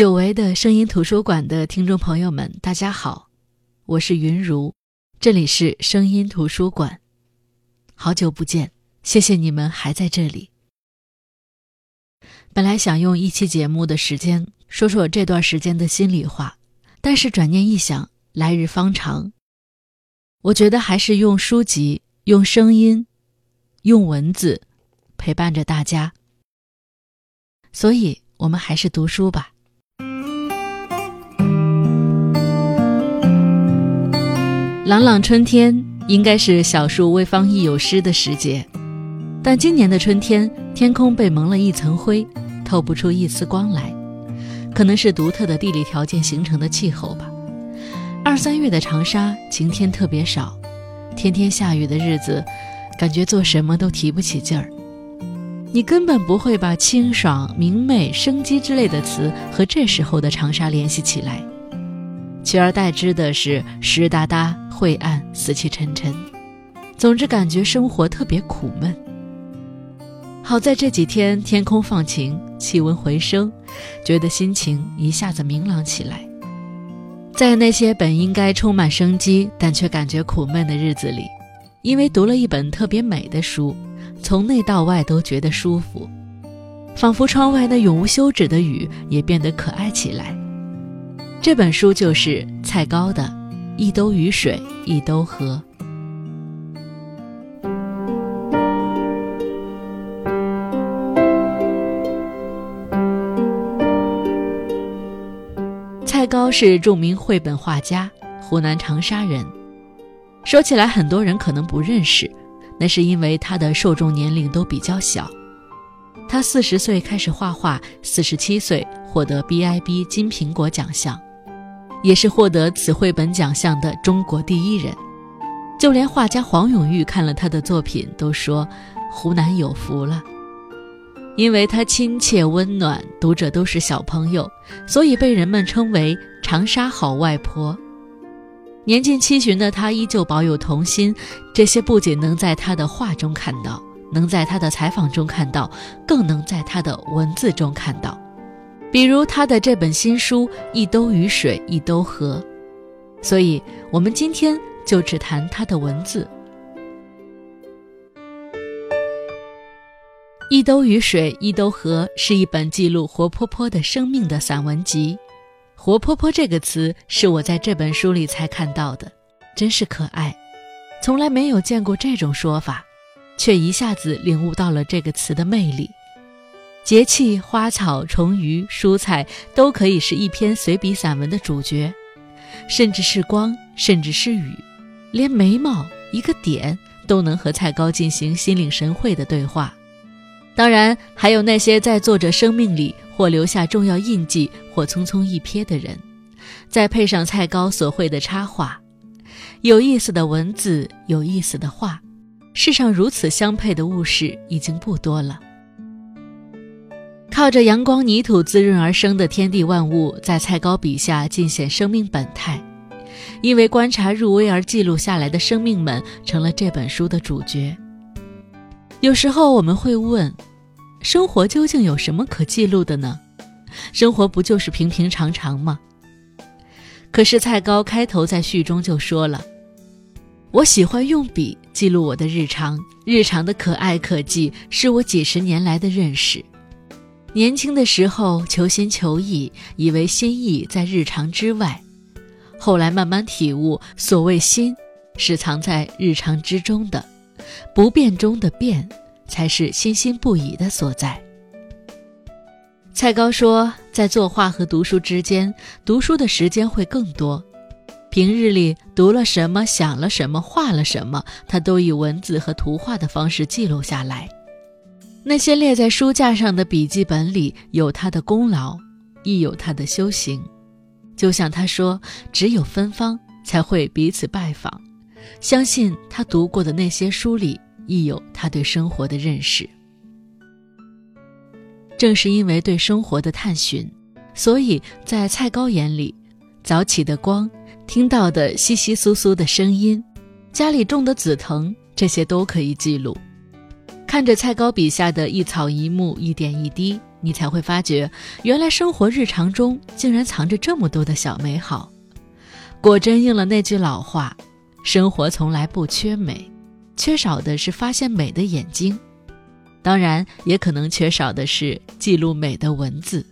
久违的声音图书馆的听众朋友们，大家好，我是云如，这里是声音图书馆。好久不见，谢谢你们还在这里。本来想用一期节目的时间说说这段时间的心里话，但是转念一想，来日方长，我觉得还是用书籍、用声音、用文字陪伴着大家。所以，我们还是读书吧。朗朗春天应该是小树微芳亦有诗的时节，但今年的春天，天空被蒙了一层灰，透不出一丝光来，可能是独特的地理条件形成的气候吧。二三月的长沙晴天特别少，天天下雨的日子，感觉做什么都提不起劲儿。你根本不会把清爽、明媚、生机之类的词和这时候的长沙联系起来，取而代之的是湿哒哒、晦暗、死气沉沉。总之，感觉生活特别苦闷。好在这几天天空放晴，气温回升，觉得心情一下子明朗起来。在那些本应该充满生机，但却感觉苦闷的日子里，因为读了一本特别美的书。从内到外都觉得舒服，仿佛窗外那永无休止的雨也变得可爱起来。这本书就是蔡高的《一兜雨水一兜河》。蔡高是著名绘本画家，湖南长沙人。说起来，很多人可能不认识。那是因为他的受众年龄都比较小，他四十岁开始画画，四十七岁获得 BIB 金苹果奖项，也是获得此绘本奖项的中国第一人。就连画家黄永玉看了他的作品都说：“湖南有福了。”因为他亲切温暖，读者都是小朋友，所以被人们称为“长沙好外婆”。年近七旬的他依旧保有童心，这些不仅能在他的画中看到，能在他的采访中看到，更能在他的文字中看到。比如他的这本新书《一兜雨水一兜河》，所以我们今天就只谈他的文字。《一兜雨水一兜河》是一本记录活泼泼的生命的散文集。活泼泼这个词是我在这本书里才看到的，真是可爱，从来没有见过这种说法，却一下子领悟到了这个词的魅力。节气、花草、虫鱼、蔬菜都可以是一篇随笔散文的主角，甚至是光，甚至是雨，连眉毛一个点都能和蔡高进行心领神会的对话。当然，还有那些在作者生命里或留下重要印记，或匆匆一瞥的人，再配上蔡高所绘的插画，有意思的文字，有意思的画，世上如此相配的物事已经不多了。靠着阳光泥土滋润而生的天地万物，在蔡高笔下尽显生命本态，因为观察入微而记录下来的生命们，成了这本书的主角。有时候我们会问。生活究竟有什么可记录的呢？生活不就是平平常常吗？可是蔡高开头在序中就说了：“我喜欢用笔记录我的日常，日常的可爱可记，是我几十年来的认识。年轻的时候求新求异，以为心意在日常之外，后来慢慢体悟，所谓心，是藏在日常之中的，不变中的变。”才是心心不已的所在。蔡高说，在作画和读书之间，读书的时间会更多。平日里读了什么，想了什么，画了什么，他都以文字和图画的方式记录下来。那些列在书架上的笔记本里，有他的功劳，亦有他的修行。就像他说：“只有芬芳才会彼此拜访。”相信他读过的那些书里。亦有他对生活的认识。正是因为对生活的探寻，所以在蔡高眼里，早起的光，听到的窸窸窣窣的声音，家里种的紫藤，这些都可以记录。看着蔡高笔下的一草一木、一点一滴，你才会发觉，原来生活日常中竟然藏着这么多的小美好。果真应了那句老话：生活从来不缺美，缺少的是发现美的眼睛。当然，也可能缺少的是记录美的文字。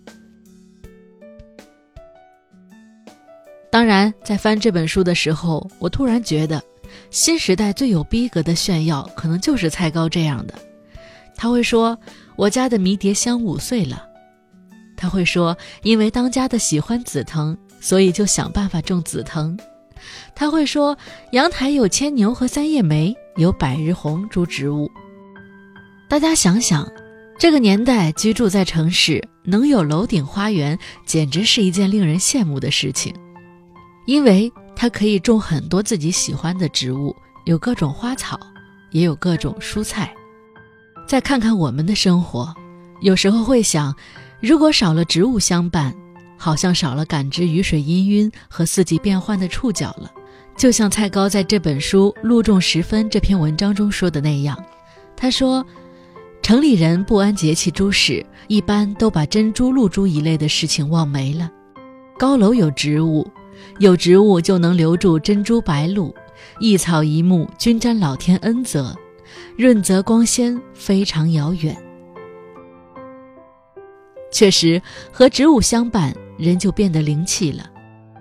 当然，在翻这本书的时候，我突然觉得，新时代最有逼格的炫耀，可能就是蔡高这样的。他会说：“我家的迷迭香五岁了。”他会说：“因为当家的喜欢紫藤，所以就想办法种紫藤。”他会说：“阳台有牵牛和三叶梅，有百日红诸植物。”大家想想，这个年代居住在城市，能有楼顶花园，简直是一件令人羡慕的事情。因为它可以种很多自己喜欢的植物，有各种花草，也有各种蔬菜。再看看我们的生活，有时候会想，如果少了植物相伴，好像少了感知雨水氤氲和四季变换的触角了。就像蔡高在这本书《露重十分》这篇文章中说的那样，他说。城里人不安节气诸事，一般都把珍珠、露珠一类的事情忘没了。高楼有植物，有植物就能留住珍珠白露。一草一木均沾老天恩泽，润泽光鲜，非常遥远。确实，和植物相伴，人就变得灵气了。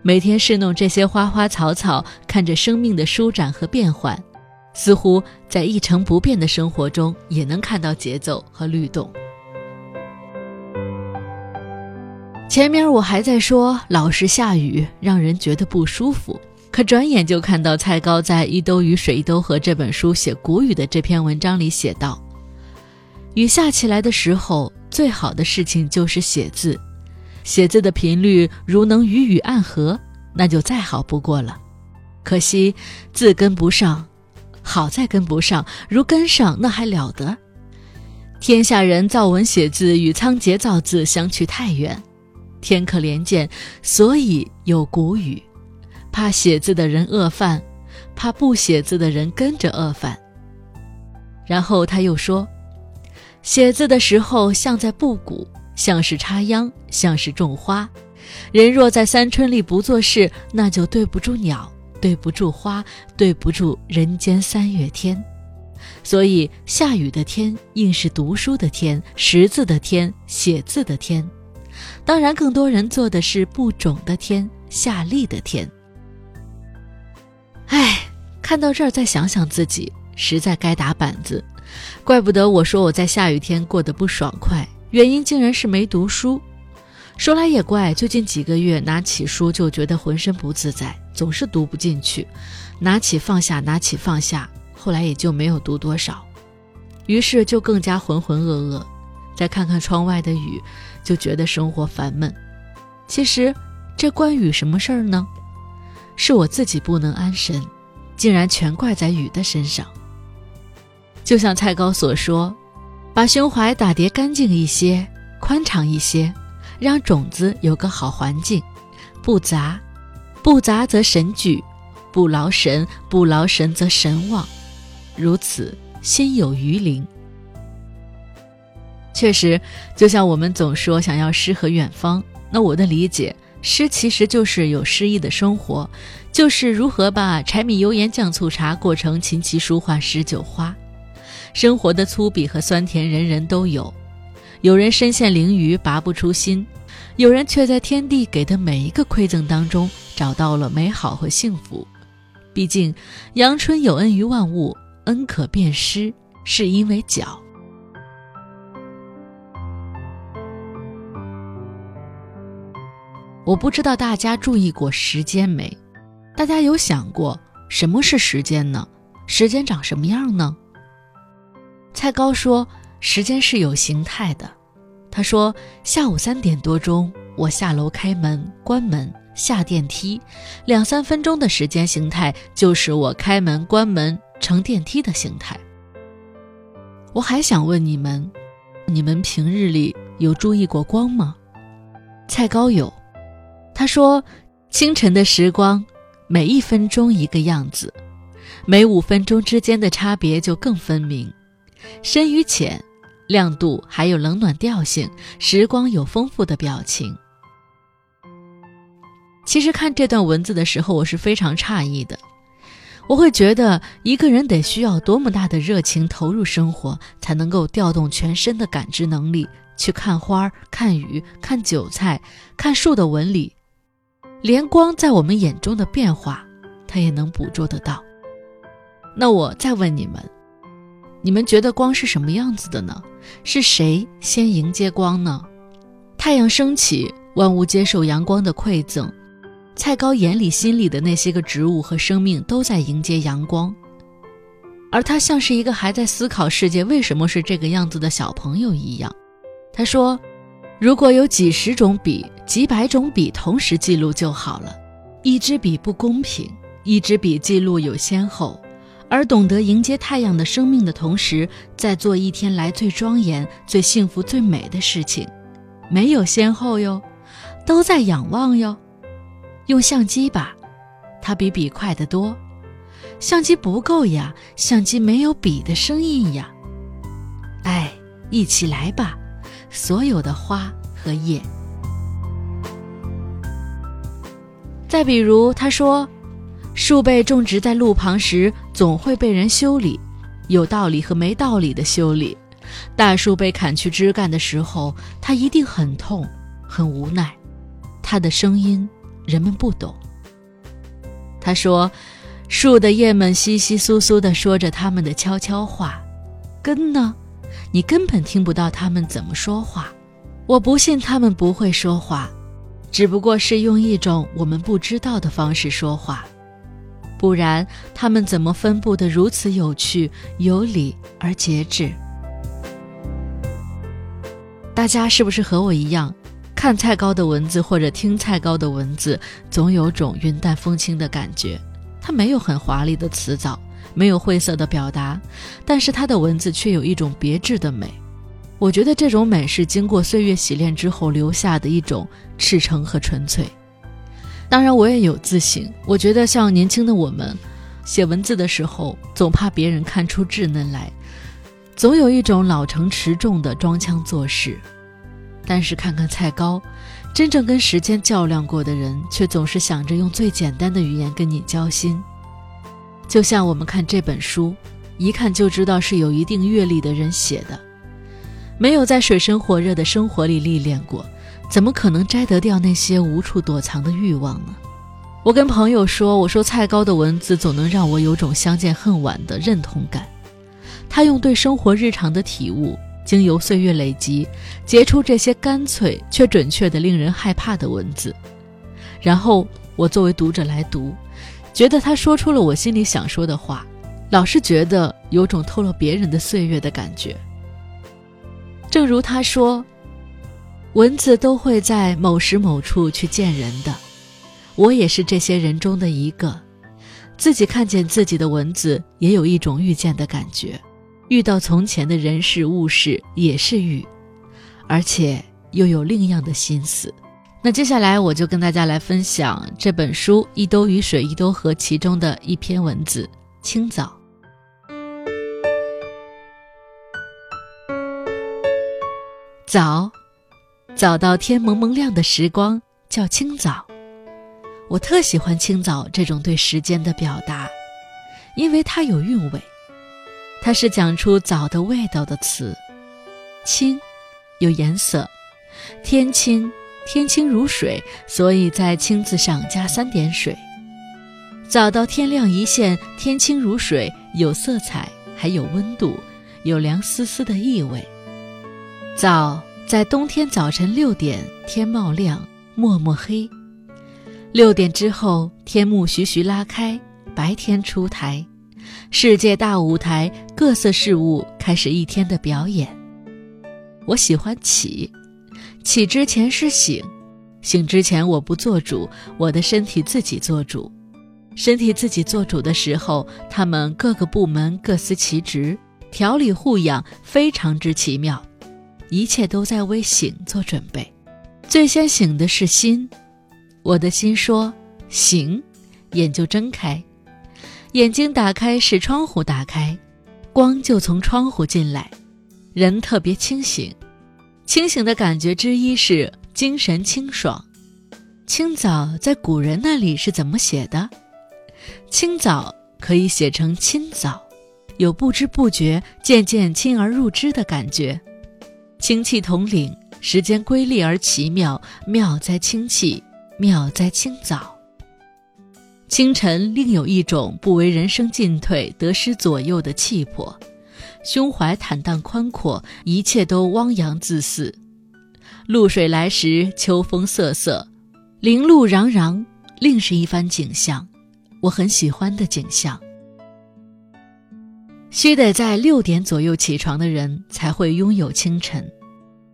每天侍弄这些花花草草，看着生命的舒展和变换。似乎在一成不变的生活中，也能看到节奏和律动。前面我还在说老是下雨，让人觉得不舒服，可转眼就看到蔡高在《一兜雨水一兜河》这本书写谷雨的这篇文章里写道：“雨下起来的时候，最好的事情就是写字，写字的频率如能与雨暗合，那就再好不过了。可惜字跟不上。”好在跟不上，如跟上那还了得！天下人造文写字与仓颉造字相去太远，天可怜见，所以有古语，怕写字的人饿饭，怕不写字的人跟着饿饭。然后他又说，写字的时候像在布谷，像是插秧，像是种花。人若在三春里不做事，那就对不住鸟。对不住花，对不住人间三月天，所以下雨的天应是读书的天，识字的天，写字的天。当然，更多人做的是不种的天，下力的天。唉，看到这儿再想想自己，实在该打板子。怪不得我说我在下雨天过得不爽快，原因竟然是没读书。说来也怪，最近几个月拿起书就觉得浑身不自在，总是读不进去，拿起放下，拿起放下，后来也就没有读多少，于是就更加浑浑噩噩。再看看窗外的雨，就觉得生活烦闷。其实，这关雨什么事儿呢？是我自己不能安神，竟然全怪在雨的身上。就像蔡高所说，把胸怀打叠干净一些，宽敞一些。让种子有个好环境，不杂，不杂则神聚；不劳神，不劳神则神旺。如此，心有余灵。确实，就像我们总说想要诗和远方，那我的理解，诗其实就是有诗意的生活，就是如何把柴米油盐酱醋茶过成琴棋书画诗酒花。生活的粗鄙和酸甜，人人都有。有人身陷囹圄拔不出心，有人却在天地给的每一个馈赠当中找到了美好和幸福。毕竟，阳春有恩于万物，恩可变施，是因为脚。我不知道大家注意过时间没？大家有想过什么是时间呢？时间长什么样呢？蔡高说。时间是有形态的，他说：“下午三点多钟，我下楼开门、关门、下电梯，两三分钟的时间形态就是我开门、关门、乘电梯的形态。”我还想问你们：你们平日里有注意过光吗？蔡高有，他说：“清晨的时光，每一分钟一个样子，每五分钟之间的差别就更分明，深与浅。”亮度还有冷暖调性，时光有丰富的表情。其实看这段文字的时候，我是非常诧异的。我会觉得一个人得需要多么大的热情投入生活，才能够调动全身的感知能力去看花、看雨、看韭菜、看树的纹理，连光在我们眼中的变化，他也能捕捉得到。那我再问你们，你们觉得光是什么样子的呢？是谁先迎接光呢？太阳升起，万物接受阳光的馈赠。蔡高眼里、心里的那些个植物和生命都在迎接阳光，而他像是一个还在思考世界为什么是这个样子的小朋友一样。他说：“如果有几十种笔、几百种笔同时记录就好了。一支笔不公平，一支笔记录有先后，而懂得迎接太阳的生命的同时，在做一天来最庄严、最幸福、最美的事情，没有先后哟，都在仰望哟。”用相机吧，它比笔快得多。相机不够呀，相机没有笔的声音呀。哎，一起来吧，所有的花和叶。再比如，他说，树被种植在路旁时，总会被人修理，有道理和没道理的修理。大树被砍去枝干的时候，它一定很痛，很无奈，它的声音。人们不懂。他说：“树的叶们稀稀疏疏地说着他们的悄悄话，根呢，你根本听不到他们怎么说话。我不信他们不会说话，只不过是用一种我们不知道的方式说话。不然，他们怎么分布得如此有趣、有理而节制？大家是不是和我一样？”看蔡高的文字或者听蔡高的文字，总有种云淡风轻的感觉。他没有很华丽的辞藻，没有晦涩的表达，但是他的文字却有一种别致的美。我觉得这种美是经过岁月洗练之后留下的一种赤诚和纯粹。当然，我也有自省。我觉得像年轻的我们，写文字的时候，总怕别人看出稚嫩来，总有一种老成持重的装腔作势。但是看看蔡高，真正跟时间较量过的人，却总是想着用最简单的语言跟你交心。就像我们看这本书，一看就知道是有一定阅历的人写的，没有在水深火热的生活里历练过，怎么可能摘得掉那些无处躲藏的欲望呢？我跟朋友说，我说蔡高的文字总能让我有种相见恨晚的认同感，他用对生活日常的体悟。经由岁月累积，结出这些干脆却准确的令人害怕的文字，然后我作为读者来读，觉得他说出了我心里想说的话，老是觉得有种偷了别人的岁月的感觉。正如他说，文字都会在某时某处去见人的，我也是这些人中的一个，自己看见自己的文字，也有一种遇见的感觉。遇到从前的人事物事也是遇，而且又有另样的心思。那接下来我就跟大家来分享这本书《一兜雨水一兜河》其中的一篇文字：清早。早，早到天蒙蒙亮的时光叫清早。我特喜欢清早这种对时间的表达，因为它有韵味。它是讲出早的味道的词，清，有颜色，天清，天清如水，所以在清字上加三点水。早到天亮一线，天清如水，有色彩，还有温度，有凉丝丝的意味。早在冬天早晨六点，天冒亮，默默黑。六点之后，天幕徐徐拉开，白天出台。世界大舞台，各色事物开始一天的表演。我喜欢起，起之前是醒，醒之前我不做主，我的身体自己做主。身体自己做主的时候，他们各个部门各司其职，调理护养非常之奇妙，一切都在为醒做准备。最先醒的是心，我的心说醒，眼就睁开。眼睛打开是窗户打开，光就从窗户进来，人特别清醒。清醒的感觉之一是精神清爽。清早在古人那里是怎么写的？清早可以写成清早，有不知不觉、渐渐亲而入之的感觉。清气统领，时间瑰丽而奇妙，妙在清气，妙在清早。清晨另有一种不为人生进退、得失左右的气魄，胸怀坦荡宽阔，一切都汪洋恣肆。露水来时，秋风瑟瑟，林路攘攘，另是一番景象，我很喜欢的景象。须得在六点左右起床的人才会拥有清晨。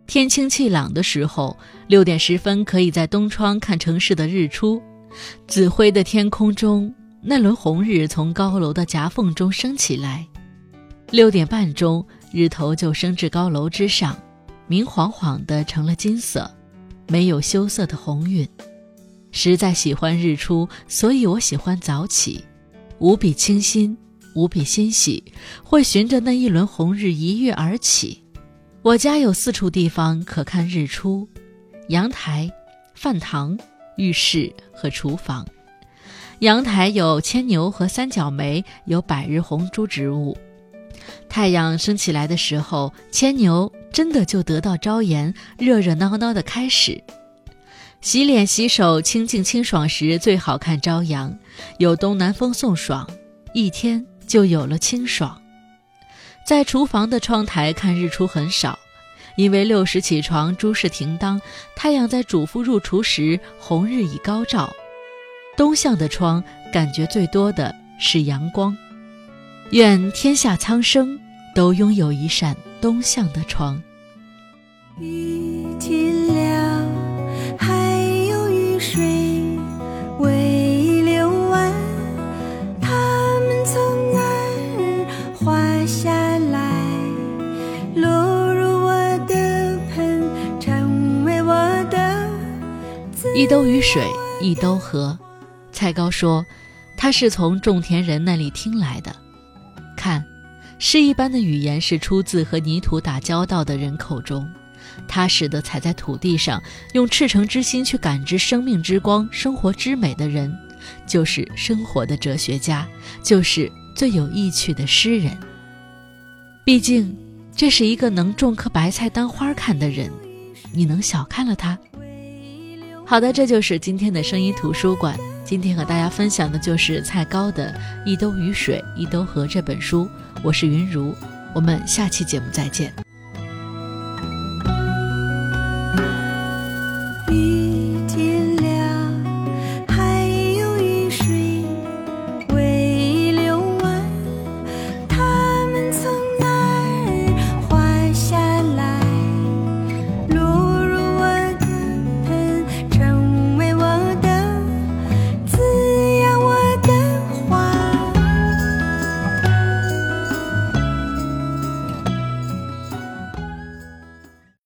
天清气朗的时候，六点十分可以在东窗看城市的日出。紫灰的天空中，那轮红日从高楼的夹缝中升起来。六点半钟，日头就升至高楼之上，明晃晃的成了金色，没有羞涩的红晕。实在喜欢日出，所以我喜欢早起，无比清新。无比欣喜，会循着那一轮红日一跃而起。我家有四处地方可看日出：阳台、饭堂、浴室和厨房。阳台有牵牛和三角梅，有百日红珠植物。太阳升起来的时候，牵牛真的就得到朝颜，热热闹闹的开始。洗脸洗手清净清爽时，最好看朝阳，有东南风送爽，一天。就有了清爽。在厨房的窗台看日出很少，因为六时起床，诸事停当。太阳在主妇入厨时，红日已高照。东向的窗，感觉最多的是阳光。愿天下苍生都拥有一扇东向的窗。雨停了，还有雨水。一兜雨水一兜河，蔡高说，他是从种田人那里听来的。看，诗一般的语言是出自和泥土打交道的人口中，踏实的踩在土地上，用赤诚之心去感知生命之光、生活之美的人，就是生活的哲学家，就是最有意趣的诗人。毕竟，这是一个能种棵白菜当花看的人，你能小看了他？好的，这就是今天的声音图书馆。今天和大家分享的就是蔡高的《一兜雨水一兜河》这本书。我是云如，我们下期节目再见。